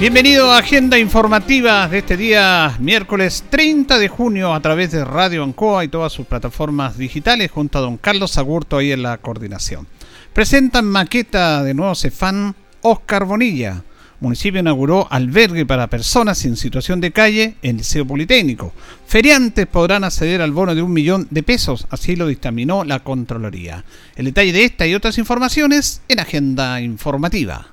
Bienvenido a Agenda Informativa de este día miércoles 30 de junio a través de Radio Ancoa y todas sus plataformas digitales junto a don Carlos Agurto ahí en la coordinación. Presentan maqueta de nuevo Cefán Oscar Bonilla. Municipio inauguró albergue para personas en situación de calle en Liceo Politécnico. Feriantes podrán acceder al bono de un millón de pesos, así lo dictaminó la Contraloría. El detalle de esta y otras informaciones en Agenda Informativa.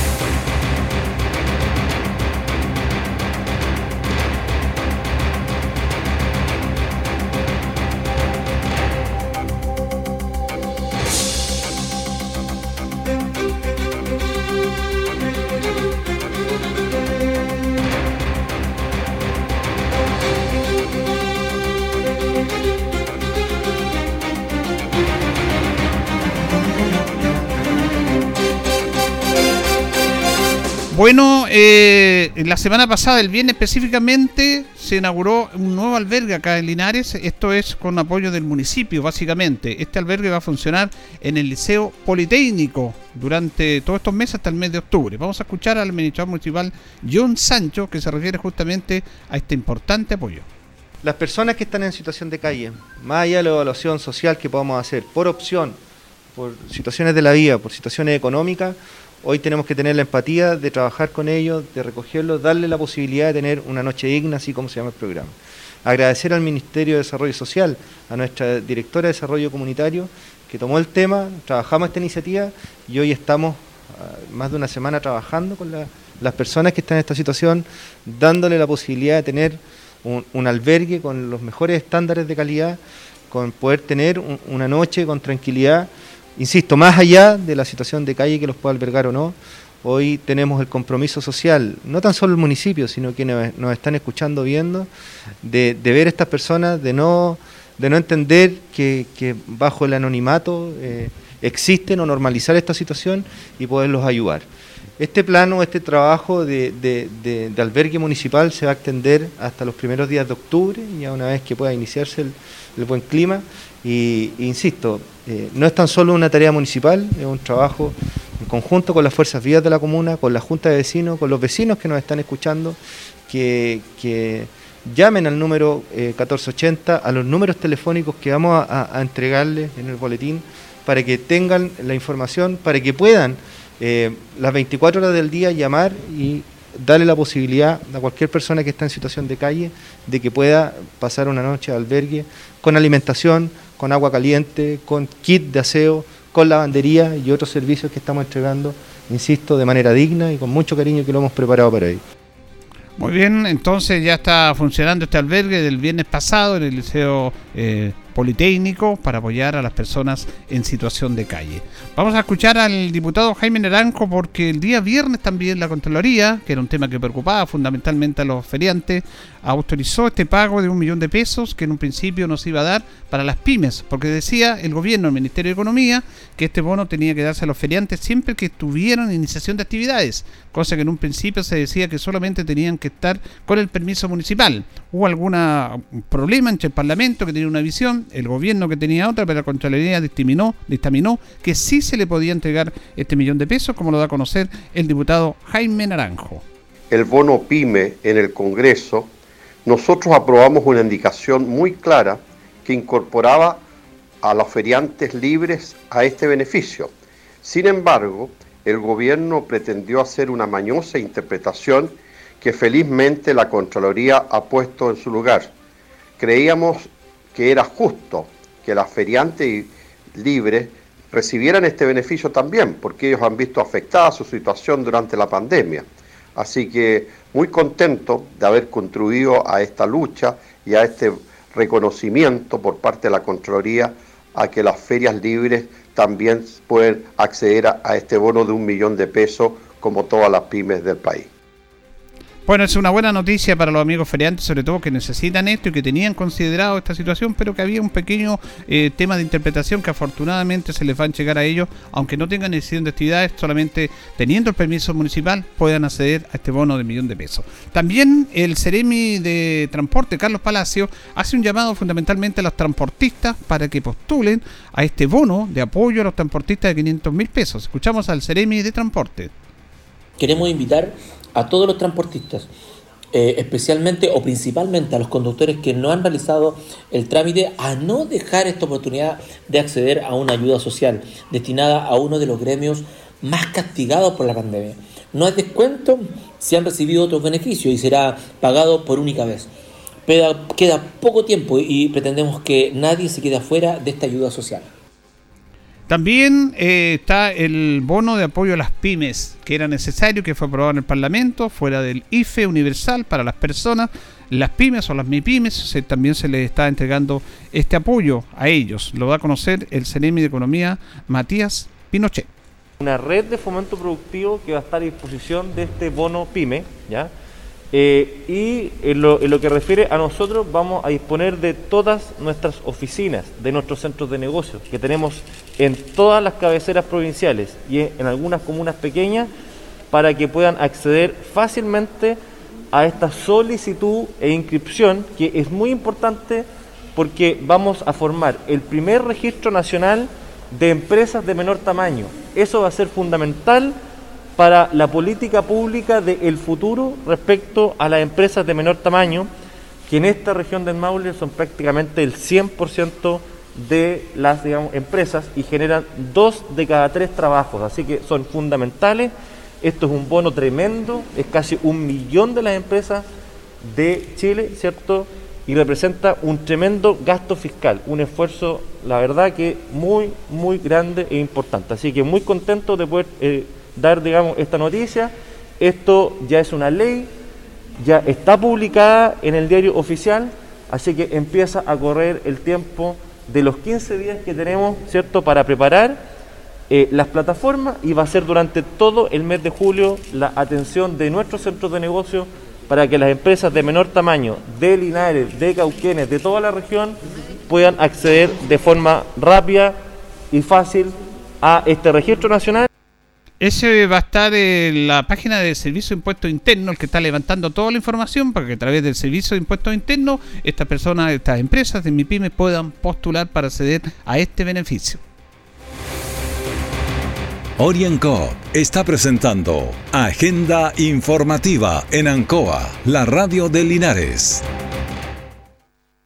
Bueno, eh, la semana pasada, el viernes específicamente, se inauguró un nuevo albergue acá en Linares. Esto es con apoyo del municipio, básicamente. Este albergue va a funcionar en el Liceo Politécnico durante todos estos meses hasta el mes de octubre. Vamos a escuchar al administrador municipal John Sancho, que se refiere justamente a este importante apoyo. Las personas que están en situación de calle, más allá de la evaluación social que podamos hacer, por opción, por situaciones de la vida, por situaciones económicas, Hoy tenemos que tener la empatía de trabajar con ellos, de recogerlos, darle la posibilidad de tener una noche digna, así como se llama el programa. Agradecer al Ministerio de Desarrollo Social, a nuestra directora de Desarrollo Comunitario, que tomó el tema, trabajamos esta iniciativa y hoy estamos ah, más de una semana trabajando con las personas que están en esta situación, dándole la posibilidad de tener un, albergue con los mejores estándares de calidad, con poder tener una noche con tranquilidad Insisto, más allá de la situación de calle que los pueda albergar o no, hoy tenemos el compromiso social, no tan solo el municipio, sino quienes nos están escuchando, viendo, de, ver a estas personas, de no, de no entender que, bajo el anonimato eh, existen o normalizar esta situación y poderlos ayudar. Este plano, este trabajo de, albergue municipal se va a extender hasta los primeros días de octubre, ya una vez que pueda iniciarse el buen clima, y, insisto, eh, no es tan solo una tarea municipal, es un trabajo en conjunto con las fuerzas vivas de la comuna, con la Junta de Vecinos, con los vecinos que nos están escuchando, que, llamen al número 1480, eh, a los números telefónicos que vamos a, entregarles en el boletín, para que tengan la información, para que puedan eh, las 24 horas del día llamar y darle la posibilidad a cualquier persona que está en situación de calle de que pueda pasar una noche de albergue con alimentación, con agua caliente, con kit de aseo, con lavandería y otros servicios que estamos entregando, insisto, de manera digna y con mucho cariño que lo hemos preparado para ello. Muy bien, entonces ya está funcionando este albergue del viernes pasado en el Liceo eh, Politécnico para apoyar a las personas en situación de calle. Vamos a escuchar al diputado Jaime Naranjo porque el día viernes también la Contraloría, que era un tema que preocupaba fundamentalmente a los feriantes, autorizó este pago de un millón de pesos que en un principio nos iba a dar para las pymes, porque decía el gobierno, el Ministerio de Economía, que este bono tenía que darse a los feriantes siempre que tuvieran iniciación de actividades, cosa que en un principio se decía que solamente tenían que estar con el permiso municipal. Hubo algún problema entre el Parlamento que tenía una visión el gobierno que tenía otra, pero la Contraloría dictaminó, que sí se le podía entregar este millón de pesos, como lo da a conocer el diputado Jaime Naranjo. El bono PYME en el Congreso, nosotros aprobamos una indicación muy clara que incorporaba a los feriantes libres a este beneficio. Sin embargo, el gobierno pretendió hacer una mañosa interpretación que felizmente la Contraloría ha puesto en su lugar. Creíamos que era justo que las feriantes libres recibieran este beneficio también, porque ellos han visto afectada su situación durante la pandemia. Así que muy contento de haber contribuido a esta lucha y a este reconocimiento por parte de la Contraloría a que las ferias libres también pueden acceder a, este bono de un millón de pesos como todas las pymes del país. Bueno, es una buena noticia para los amigos feriantes, sobre todo que necesitan esto y que tenían considerado esta situación, pero que había un pequeño eh, tema de interpretación que afortunadamente se les va a llegar a ellos, aunque no tengan decisión de actividades, solamente teniendo el permiso municipal puedan acceder a este bono de millón de pesos. También el Ceremi de Transporte, Carlos Palacio, hace un llamado fundamentalmente a los transportistas para que postulen a este bono de apoyo a los transportistas de 500 mil pesos. Escuchamos al Ceremi de Transporte. Queremos invitar a todos los transportistas, eh, especialmente o principalmente a los conductores que no han realizado el trámite, a no dejar esta oportunidad de acceder a una ayuda social destinada a uno de los gremios más castigados por la pandemia. No hay descuento si han recibido otros beneficios y será pagado por única vez. queda poco tiempo y pretendemos que nadie se quede afuera de esta ayuda social. También eh, está el bono de apoyo a las pymes, que era necesario, que fue aprobado en el Parlamento, fuera del IFE universal para las personas. Las pymes o las MIPYMES también se les está entregando este apoyo a ellos. Lo va a conocer el CNM de Economía, Matías Pinochet. Una red de fomento productivo que va a estar a disposición de este bono PYME, ¿ya? Eh, y en lo, que refiere a nosotros, vamos a disponer de todas nuestras oficinas, de nuestros centros de negocios, que tenemos en todas las cabeceras provinciales y en, algunas comunas pequeñas, para que puedan acceder fácilmente a esta solicitud e inscripción, que es muy importante porque vamos a formar el primer registro nacional de empresas de menor tamaño. Eso va a ser fundamental para la política pública del futuro respecto a las empresas de menor tamaño, que en esta región del Maule son prácticamente el 100% de las empresas y generan dos de cada tres trabajos, así que son fundamentales. Esto es un bono tremendo, es casi un millón de las empresas de Chile, ¿cierto? Y representa un tremendo gasto fiscal, un esfuerzo, la verdad que muy, muy grande e importante. Así que muy contento de poder... Eh, dar, digamos, esta noticia. Esto ya es una ley, ya está publicada en el diario oficial, así que empieza a correr el tiempo de los 15 días que tenemos, ¿cierto?, para preparar eh, las plataformas y va a ser durante todo el mes de julio la atención de nuestros centros de negocio para que las empresas de menor tamaño, de Linares, de Cauquenes, de toda la región, puedan acceder de forma rápida y fácil a este registro nacional. Ese va a estar en la página del Servicio de Impuestos Internos, el que está levantando toda la información para que a través del Servicio de Impuestos Internos estas personas, estas empresas de MIPYME puedan postular para acceder a este beneficio. Orienco está presentando Agenda Informativa en Ancoa, la radio de Linares.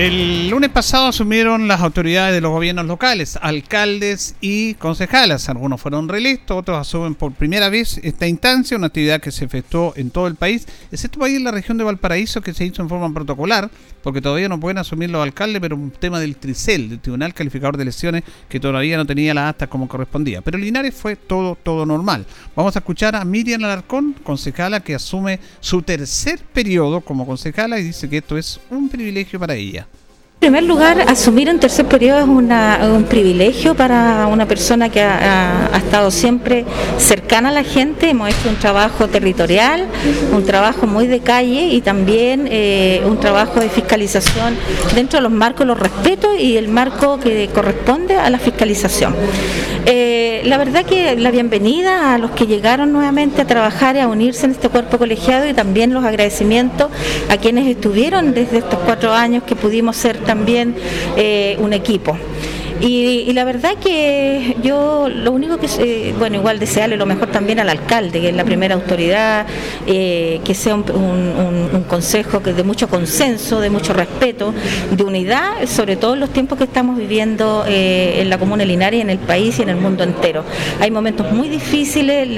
El lunes pasado asumieron las autoridades de los gobiernos locales, alcaldes y concejales. Algunos fueron reelectos, otros asumen por primera vez esta instancia, una actividad que se efectuó en todo el país, excepto ahí en la región de Valparaíso que se hizo en forma protocolar, porque todavía no pueden asumir los alcaldes, pero un tema del TRICEL, del Tribunal Calificador de Elecciones, que todavía no tenía las actas como correspondía. Pero Linares fue todo, todo normal. Vamos a escuchar a Miriam Alarcón, concejala que asume su tercer periodo como concejala y dice que esto es un privilegio para ella En primer lugar, asumir un tercer periodo es un privilegio para una persona que ha, estado siempre cercana a la gente. Hemos hecho un trabajo territorial, un trabajo muy de calle y también eh, un trabajo de fiscalización dentro de los marcos, los respetos y el marco que corresponde a la fiscalización. Eh, la verdad que la bienvenida a los que llegaron nuevamente a trabajar y a unirse en este cuerpo colegiado y también los agradecimientos a quienes estuvieron desde estos cuatro años que pudimos ser también eh, un equipo. Y, la verdad que yo lo único que, bueno, igual desearle lo mejor también al alcalde, que es la primera autoridad, eh, que sea un, consejo que de mucho consenso, de mucho respeto, de unidad, sobre todo en los tiempos que estamos viviendo eh, en la comuna Linares, en el país y en el mundo entero. Hay momentos muy difíciles,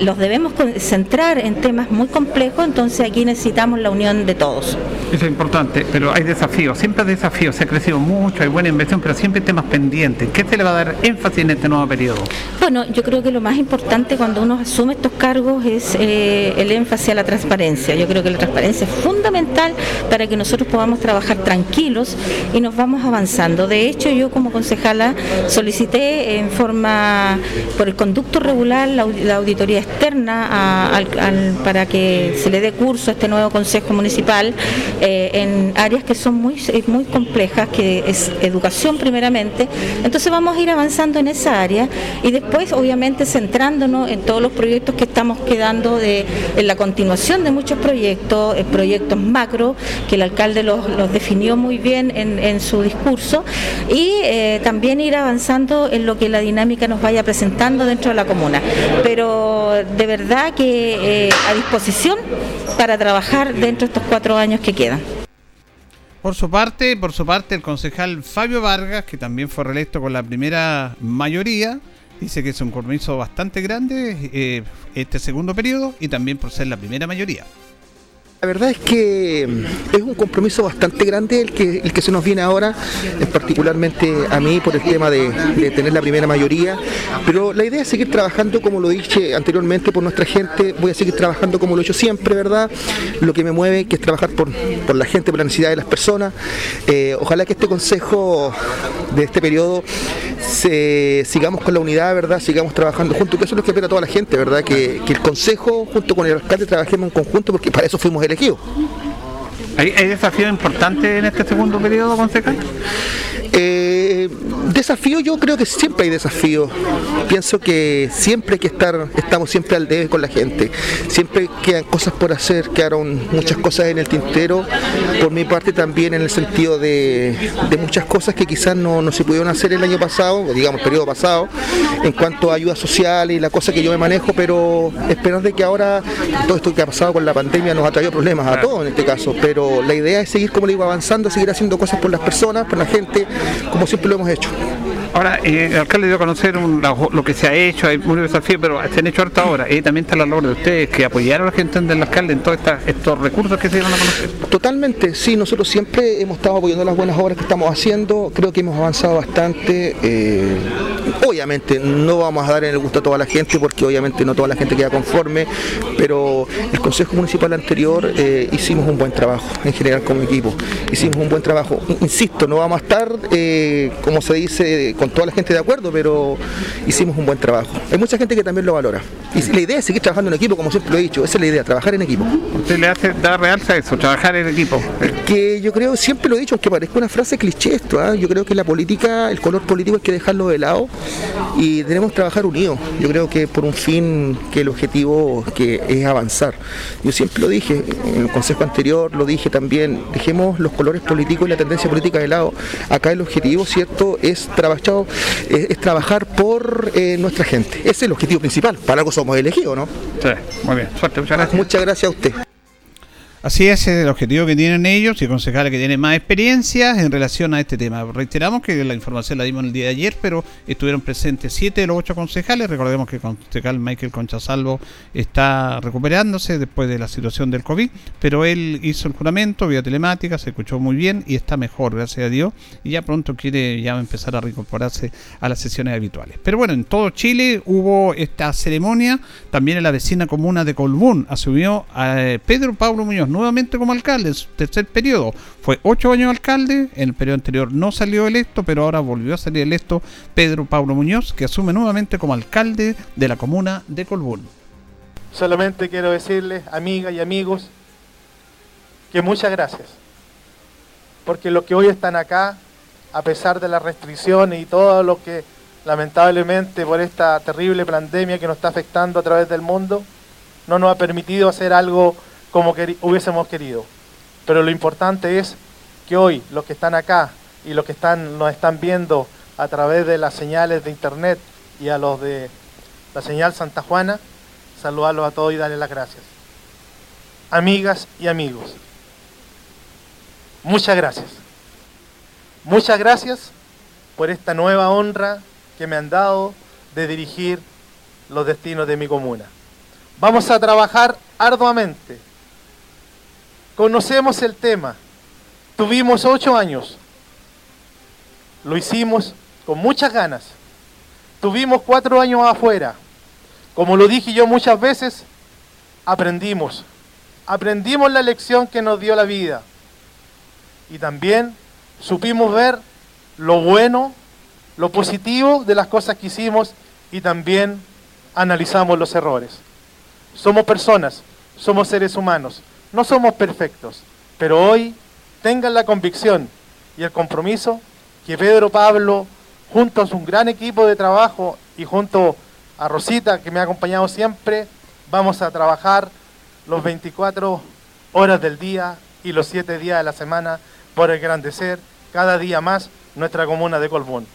los debemos centrar en temas muy complejos, entonces aquí necesitamos la unión de todos. Eso es importante, pero hay desafíos, siempre hay desafíos, se ha crecido mucho, hay buena inversión, pero siempre temas pendientes. ¿Qué se le va a dar énfasis en este nuevo periodo? Bueno, yo creo que lo más importante cuando uno asume estos cargos es eh, el énfasis a la transparencia. Yo creo que la transparencia es fundamental para que nosotros podamos trabajar tranquilos y nos vamos avanzando. De hecho, yo como concejala solicité en forma, por el conducto regular, la, auditoría externa para que se le dé curso a este nuevo Consejo Municipal eh, en áreas que son muy, muy complejas, que es educación primeramente, entonces vamos a ir avanzando en esa área y después obviamente centrándonos en todos los proyectos que estamos quedando de, en la continuación de muchos proyectos, eh, proyectos macro, que el alcalde los, definió muy bien en, su discurso, y eh, también ir avanzando en lo que la dinámica nos vaya presentando dentro de la comuna. Pero de verdad que eh, a disposición para trabajar dentro de estos cuatro años que quedan. Por su parte, por su parte, el concejal Fabio Vargas, que también fue reelecto con la primera mayoría, dice que es un compromiso bastante grande eh, este segundo periodo y también por ser la primera mayoría. La verdad es que mm, es un compromiso bastante grande el que, el que se nos viene ahora, particularmente a mí por el tema de, tener la primera mayoría, pero la idea es seguir trabajando como lo dije anteriormente por nuestra gente, voy a seguir trabajando como lo he hecho siempre, ¿verdad? Lo que me mueve, es trabajar por, la gente, por la necesidad de las personas. Eh, ojalá que este consejo de este periodo sigamos con la unidad, ¿verdad? Sigamos trabajando juntos, que eso es lo que espera toda la gente, ¿verdad? Que, que el consejo junto con el alcalde trabajemos en conjunto porque para eso fuimos elegido. ¿Hay, ¿Hay desafíos importantes en este segundo periodo, concejal? Eh, desafío, yo creo que siempre hay desafíos. Pienso que siempre hay que estar, estamos siempre al debe con la gente. Siempre quedan cosas por hacer, quedaron muchas cosas en el tintero. Por mi parte también en el sentido de, muchas cosas que quizás no, se pudieron hacer el año pasado, o digamos periodo pasado, en cuanto a ayuda social y la cosa que yo me manejo, pero esperar de que ahora todo esto que ha pasado con la pandemia nos ha traído problemas a todos en este caso. Pero la idea es seguir, como le digo, avanzando, seguir haciendo cosas por las personas, por la gente, como siempre lo hemos hecho. Ahora, eh, el alcalde dio a conocer lo que se ha hecho, hay muchos desafíos, pero se han hecho harta ahora. Y también está la labor de ustedes, que apoyaron a la gente del alcalde en todos estos recursos que se dieron a conocer. Totalmente, sí, nosotros siempre hemos estado apoyando las buenas obras que estamos haciendo, creo que hemos avanzado bastante. Eh, obviamente no vamos a dar el gusto a toda la gente, porque obviamente no toda la gente queda conforme, pero el Consejo Municipal anterior eh, hicimos un buen trabajo, en general como equipo. Hicimos un buen trabajo. Insisto, no vamos a estar, como se dice, con toda la gente de acuerdo, pero hicimos un buen trabajo. Hay mucha gente que también lo valora. Y la idea es seguir trabajando en equipo, como siempre lo he dicho, esa es la idea, trabajar en equipo. ¿Usted le hace dar realza a eso, trabajar en equipo? Que yo creo, siempre lo he dicho, aunque parezca una frase cliché esto, ¿ah? yo creo que la política, el color político hay que dejarlo de lado y tenemos que trabajar unidos. Yo creo que por un fin que el objetivo que es avanzar. Yo siempre lo dije, en el consejo anterior lo dije también, dejemos los colores políticos y la tendencia política de lado. Acá el objetivo, ¿cierto?, es trabajar es, trabajar por eh, nuestra gente. Ese es el objetivo principal. Para algo somos elegidos, ¿no? Sí, muy bien. Suerte, muchas gracias. Muchas gracias a usted. Así es el objetivo que tienen ellos y concejales que tienen más experiencia en relación a este tema. Reiteramos que la información la dimos el día de ayer, pero estuvieron presentes siete de los ocho concejales. Recordemos que el concejal Michael Conchasalvo está recuperándose después de la situación del COVID, pero él hizo el juramento vía telemática, se escuchó muy bien y está mejor, gracias a Dios, y ya pronto quiere ya empezar a reincorporarse a las sesiones habituales. Pero bueno, en todo Chile hubo esta ceremonia, también en la vecina comuna de Colbún asumió a eh, Pedro Pablo Muñoz nuevamente como alcalde, en su tercer periodo. Fue ocho años alcalde, en el periodo anterior no salió electo, pero ahora volvió a salir electo Pedro Pablo Muñoz, que asume nuevamente como alcalde de la comuna de Colbún. Solamente quiero decirles, amigas y amigos, que muchas gracias. Porque los que hoy están acá, a pesar de las restricciones y todo lo que lamentablemente por esta terrible pandemia que nos está afectando a través del mundo, no nos ha permitido hacer algo como hubiésemos querido. Pero lo importante es que hoy los que están acá y los que están, nos están viendo a través de las señales de internet y a los de la señal Santa Juana, saludarlos a todos y darles las gracias. Amigas y amigos, muchas gracias. Muchas gracias por esta nueva honra que me han dado de dirigir los destinos de mi comuna. Vamos a trabajar arduamente. Conocemos el tema. Tuvimos ocho años. Lo hicimos con muchas ganas. Tuvimos cuatro años afuera. Como lo dije yo muchas veces, aprendimos. Aprendimos la lección que nos dio la vida. Y también supimos ver lo bueno, lo positivo de las cosas que hicimos y también analizamos los errores. Somos personas, somos seres humanos, no somos perfectos, pero hoy tengan la convicción y el compromiso que Pedro Pablo, junto a su gran equipo de trabajo y junto a Rosita, que me ha acompañado siempre, vamos a trabajar los 24 horas del día y los 7 días de la semana por engrandecer cada día más nuestra comuna de Colbún.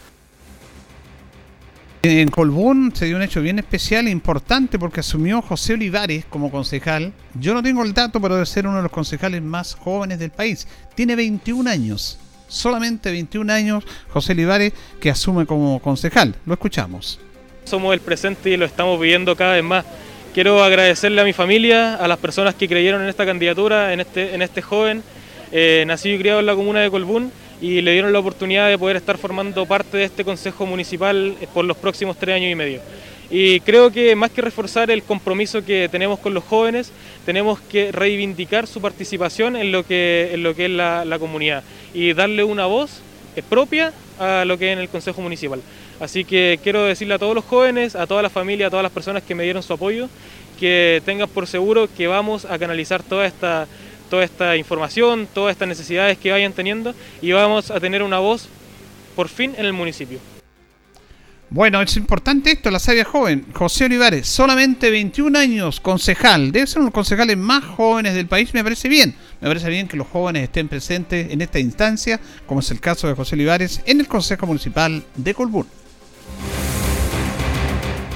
En Colbún se dio un hecho bien especial e importante porque asumió José Olivares como concejal. Yo no tengo el dato, pero debe ser uno de los concejales más jóvenes del país. Tiene 21 años. Solamente 21 años José Olivares que asume como concejal. Lo escuchamos somos el presente y lo estamos viviendo cada vez más. Quiero agradecerle a mi familia, a las personas que creyeron en esta candidatura, en este, en este joven, eh, nacido y criado en la comuna de Colbún, y le dieron la oportunidad de poder estar formando parte de este Consejo Municipal eh, por los próximos tres años y medio. Y creo que más que reforzar el compromiso que tenemos con los jóvenes, tenemos que reivindicar su participación en lo que, en lo que es la, la comunidad y darle una voz eh, propia a lo que es en el Consejo Municipal. Así que quiero decirle a todos los jóvenes, a toda la familia, a todas las personas que me dieron su apoyo, que tengan por seguro que vamos a canalizar toda esta, toda esta información, todas estas necesidades que vayan teniendo y vamos a tener una voz por fin en el municipio. Bueno, es importante esto, la sabia joven, José Olivares, solamente 21 años, concejal, debe ser uno de los concejales más jóvenes del país, me parece bien, me parece bien que los jóvenes estén presentes en esta instancia, como es el caso de José Olivares, en el Consejo Municipal de Colbún.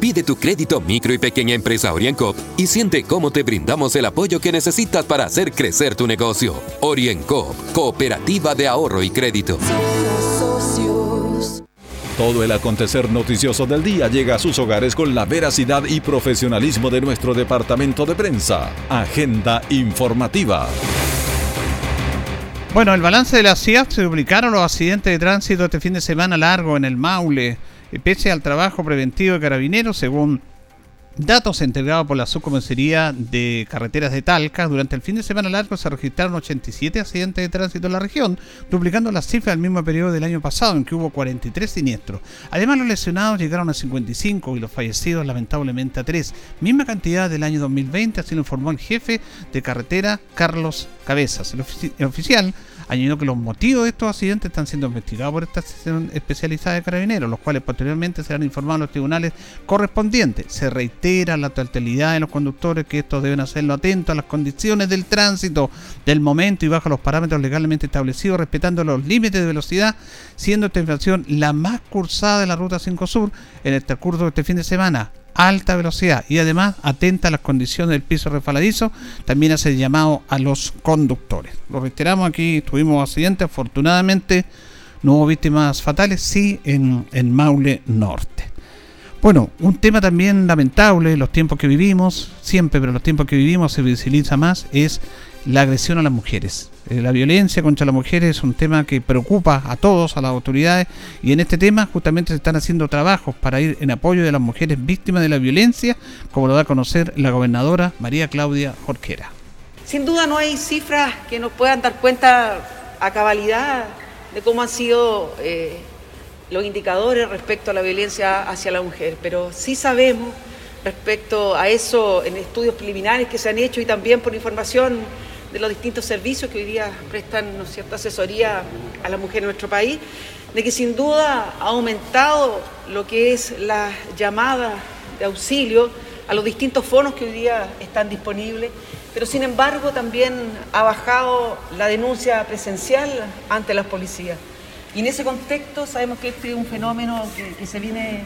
Pide tu crédito micro y pequeña empresa OrienCop y siente cómo te brindamos el apoyo que necesitas para hacer crecer tu negocio. OrienCop, Cooperativa de Ahorro y Crédito. Todo el acontecer noticioso del día llega a sus hogares con la veracidad y profesionalismo de nuestro departamento de prensa. Agenda informativa. Bueno, el balance de la ciudad se duplicaron los accidentes de tránsito este fin de semana largo en el Maule pese al trabajo preventivo de carabineros, según datos entregados por la subcomisaría de carreteras de Talca, durante el fin de semana largo se registraron 87 accidentes de tránsito en la región, duplicando las cifras del mismo periodo del año pasado, en que hubo 43 siniestros. Además, los lesionados llegaron a 55 y los fallecidos lamentablemente a 3, misma cantidad del año 2020, así lo informó el jefe de carretera Carlos Cabezas. El, oficial añadió que los motivos de estos accidentes están siendo investigados por esta sección especializada de carabineros, los cuales posteriormente serán informados a los tribunales correspondientes. Se reitera la totalidad de los conductores que estos deben hacerlo atentos a las condiciones del tránsito del momento y bajo los parámetros legalmente establecidos, respetando los límites de velocidad, siendo esta infracción la más cursada de la Ruta 5 Sur en el transcurso de este fin de semana alta velocidad y además atenta a las condiciones del piso refaladizo, también hace llamado a los conductores. Lo reiteramos aquí, tuvimos accidentes, afortunadamente no hubo víctimas fatales, sí en, en Maule Norte. Bueno, un tema también lamentable, los tiempos que vivimos, siempre, pero los tiempos que vivimos se visibiliza más, es la agresión a las mujeres. Eh, la violencia contra las mujeres es un tema que preocupa a todos, a las autoridades, y en este tema justamente se están haciendo trabajos para ir en apoyo de las mujeres víctimas de la violencia, como lo da a conocer la gobernadora María Claudia Jorquera. Sin duda no hay cifras que nos puedan dar cuenta a cabalidad de cómo han sido eh, los indicadores respecto a la violencia hacia la mujer, pero sí sabemos respecto a eso en estudios preliminares que se han hecho y también por información de los distintos servicios que hoy día prestan cierta asesoría a la mujer en nuestro país, de que sin duda ha aumentado lo que es la llamada de auxilio a los distintos fondos que hoy día están disponibles, pero sin embargo también ha bajado la denuncia presencial ante las policías. Y en ese contexto sabemos que este es un fenómeno que, que se viene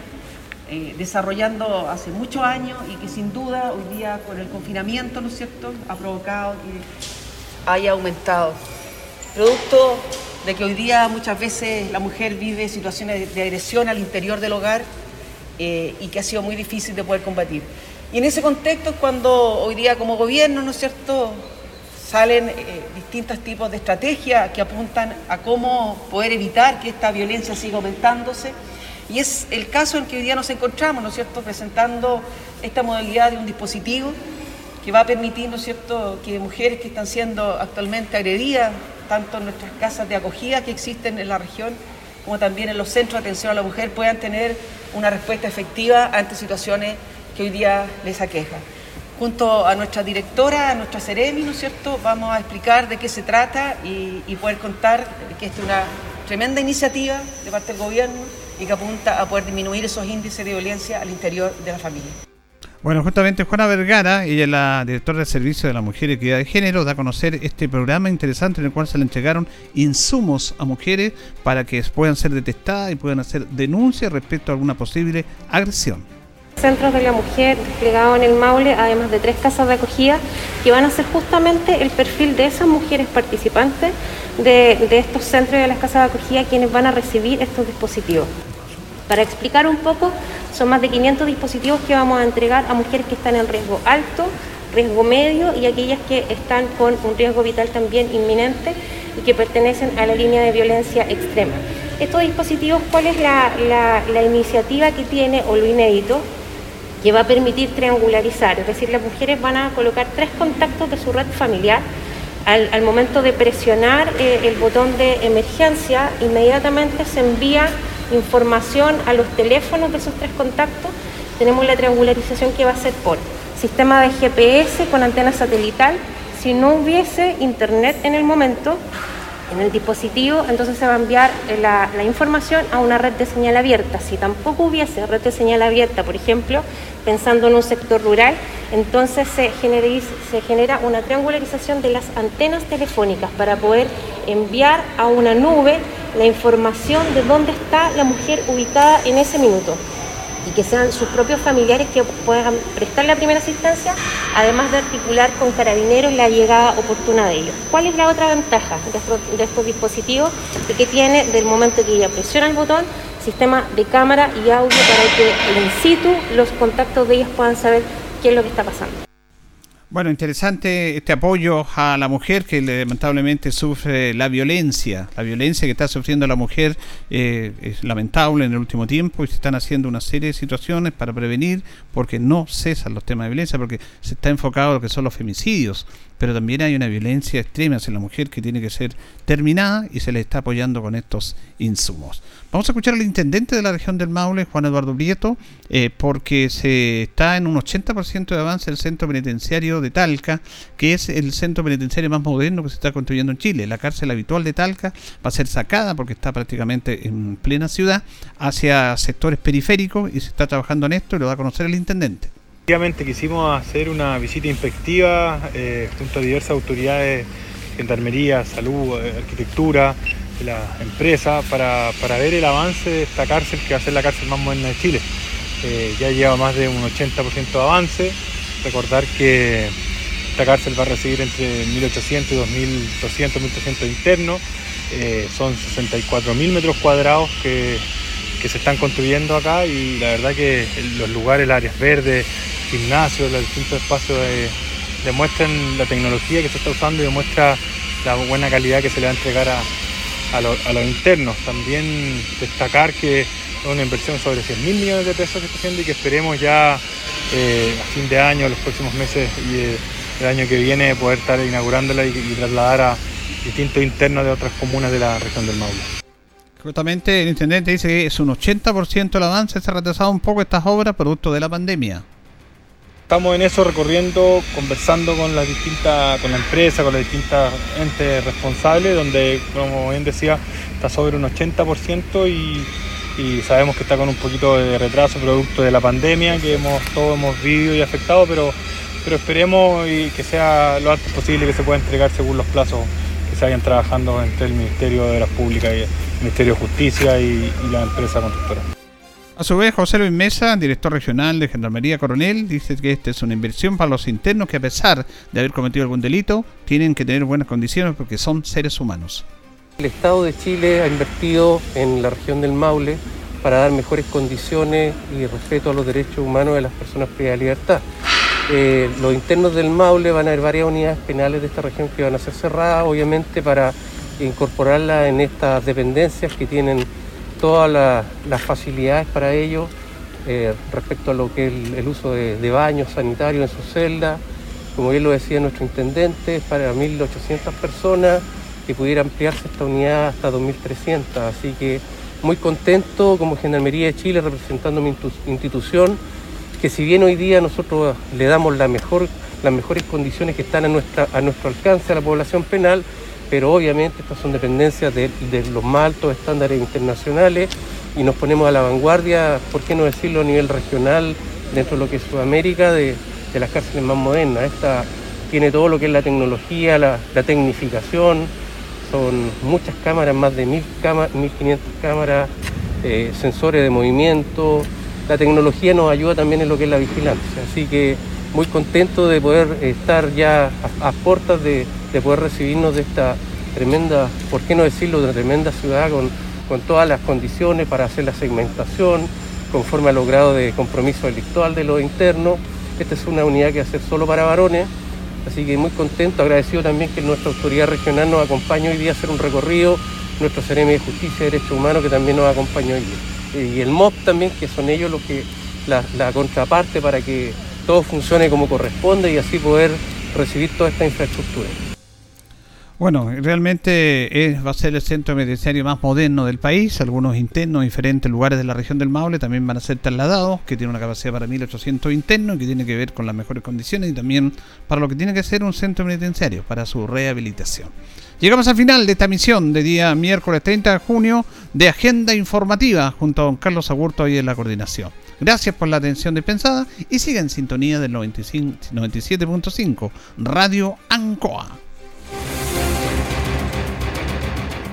eh, desarrollando hace muchos años y que sin duda hoy día con el confinamiento, ¿no es cierto?, ha provocado que haya aumentado. Producto de que hoy día muchas veces la mujer vive situaciones de agresión al interior del hogar eh, y que ha sido muy difícil de poder combatir. Y en ese contexto es cuando hoy día como gobierno, ¿no es cierto?, salen eh, distintos tipos de estrategias que apuntan a cómo poder evitar que esta violencia siga aumentándose y es el caso en que hoy día nos encontramos, ¿no es cierto?, presentando esta modalidad de un dispositivo que va a permitir, ¿no es cierto?, que mujeres que están siendo actualmente agredidas, tanto en nuestras casas de acogida que existen en la región, como también en los centros de atención a la mujer, puedan tener una respuesta efectiva ante situaciones que hoy día les aquejan. Junto a nuestra directora, a nuestra Ceremi, ¿no es cierto?, vamos a explicar de qué se trata y, y poder contar que esta es una tremenda iniciativa de parte del gobierno y que apunta a poder disminuir esos índices de violencia al interior de la familia. Bueno, justamente Juana Vergara, ella es la directora del Servicio de la Mujer y Equidad de Género, da a conocer este programa interesante en el cual se le entregaron insumos a mujeres para que puedan ser detectadas y puedan hacer denuncias respecto a alguna posible agresión. Centros de la Mujer desplegados en el Maule, además de tres casas de acogida, que van a ser justamente el perfil de esas mujeres participantes de, estos centros de las casas de acogida quienes van a recibir estos dispositivos. Para explicar un poco, son más de 500 dispositivos que vamos a entregar a mujeres que están en riesgo alto, riesgo medio y aquellas que están con un riesgo vital también inminente y que pertenecen a la línea de violencia extrema. Estos dispositivos, ¿cuál es la, la iniciativa que tiene o lo inédito? Que va a permitir triangularizar, es decir, las mujeres van a colocar tres contactos de su red familiar. Al, momento de presionar eh, el botón de emergencia, inmediatamente se envía información a los teléfonos de esos tres contactos. Tenemos la triangularización que va a ser por sistema de GPS con antena satelital. Si no hubiese internet en el momento, en el dispositivo, entonces se va a enviar la, la, información a una red de señal abierta. Si tampoco hubiese red de señal abierta, por ejemplo, pensando en un sector rural, entonces se, se genera una triangularización de las antenas telefónicas para poder enviar a una nube la información de dónde está la mujer ubicada en ese minuto y que sean sus propios familiares que puedan prestar la primera asistencia, además de articular con carabineros la llegada oportuna de ellos. ¿Cuál es la otra ventaja de estos, dispositivos? De que tiene, del momento que ella presiona el botón, sistema de cámara y audio para que in situ los contactos de ellos puedan saber qué es lo que está pasando. Bueno, interesante este apoyo a la mujer que lamentablemente sufre la violencia. La violencia que está sufriendo la mujer eh, es lamentable en el último tiempo y se están haciendo una serie de situaciones para prevenir porque no cesan los temas de violencia, porque se está enfocado en lo que son los femicidios, pero también hay una violencia extrema hacia la mujer que tiene que ser terminada y se le está apoyando con estos insumos. Vamos a escuchar al intendente de la región del Maule, Juan Eduardo Prieto, eh, porque se está en un 80% de avance el centro penitenciario de Talca, que es el centro penitenciario más moderno que se está construyendo en Chile. La cárcel habitual de Talca va a ser sacada porque está prácticamente en plena ciudad hacia sectores periféricos y se está trabajando en esto y lo va a conocer el intendente. Efectivamente quisimos hacer una visita inspectiva eh, junto a diversas autoridades, gendarmería, salud, eh, arquitectura, la empresa, para, para, ver el avance de esta cárcel que va a ser la cárcel más moderna de Chile. eh, ya lleva más de un 80% de avance. Recordar que esta cárcel va a recibir entre 1.800 y 2.200, 1.300 internos. Eh, son 64.000 metros cuadrados que, se están construyendo acá y la verdad que los lugares, las áreas verdes, gimnasios, los distintos espacios demuestran la tecnología que se está usando y demuestra la buena calidad que se le va a entregar a, los internos. También destacar que es una inversión sobre 100 mil millones de pesos que está haciendo y que esperemos ya eh, a fin de año, los próximos meses y eh, el año que viene poder estar inaugurándola y, trasladar a distintos internos de otras comunas de la región del Maule. Justamente el intendente dice que es un 80% el avance, se ha retrasado un poco estas obras producto de la pandemia. Estamos en eso recorriendo, conversando con las distintas, con la empresa, con las distintas entes responsables, donde como bien decía, está sobre un 80% y, sabemos que está con un poquito de retraso producto de la pandemia que hemos todos hemos vivido y afectado, pero esperemos que sea lo antes posible que se pueda entregar según los plazos se vayan trabajando entre el Ministerio de las Públicas y el Ministerio de Justicia y, la empresa constructora. A su vez, José Luis Mesa, director regional de Gendarmería Coronel, dice que esta es una inversión para los internos que a pesar de haber cometido algún delito, tienen que tener buenas condiciones porque son seres humanos. El Estado de Chile ha invertido en la región del Maule para dar mejores condiciones y respeto a los derechos humanos de las personas privadas de libertad. Eh, los internos del Maule van a haber varias unidades penales de esta región que van a ser cerradas, obviamente para incorporarlas en estas dependencias que tienen todas las facilidades para ello eh, respecto a lo que es el, uso de, baños sanitarios en sus celdas. Como bien lo decía nuestro intendente, para 1.800 personas y pudiera ampliarse esta unidad hasta 2.300. Así que muy contento como Gendarmería de Chile representando mi institución que si bien hoy día nosotros le damos las mejores condiciones que están a, nuestro alcance a la población penal, pero obviamente estas son dependencias de, los más altos estándares internacionales y nos ponemos a la vanguardia, por qué no decirlo a nivel regional, dentro de lo que es Sudamérica, de, las cárceles más modernas. Esta tiene todo lo que es la tecnología, la, tecnificación, son muchas cámaras, más de 1.500 cámaras, eh, sensores de movimiento, la tecnología nos ayuda también en lo que es la vigilancia. Así que muy contento de poder estar ya a, puertas de, poder recibirnos de esta tremenda, por qué no decirlo, de tremenda ciudad con, con todas las condiciones para hacer la segmentación, conforme a los grados de compromiso delictual de los internos. Esta es una unidad que va a ser solo para varones, así que muy contento, agradecido también que nuestra autoridad regional nos acompañe hoy día a hacer un recorrido, nuestro CRM de Justicia y Derechos Humanos que también nos acompañó hoy día y el MOP también, que son ellos los que la, contraparte para que todo funcione como corresponde y así poder recibir toda esta infraestructura. Bueno, realmente va a ser el centro penitenciario más moderno del país. Algunos internos en diferentes lugares de la región del Maule también van a ser trasladados, que tiene una capacidad para 1.800 internos, que tiene que ver con las mejores condiciones y también para lo que tiene que ser un centro penitenciario, para su rehabilitación. Llegamos al final de esta misión de día miércoles 30 de junio de Agenda Informativa junto a don Carlos Agurto y en la coordinación. Gracias por la atención dispensada y siga en sintonía del 97.5 Radio Ancoa.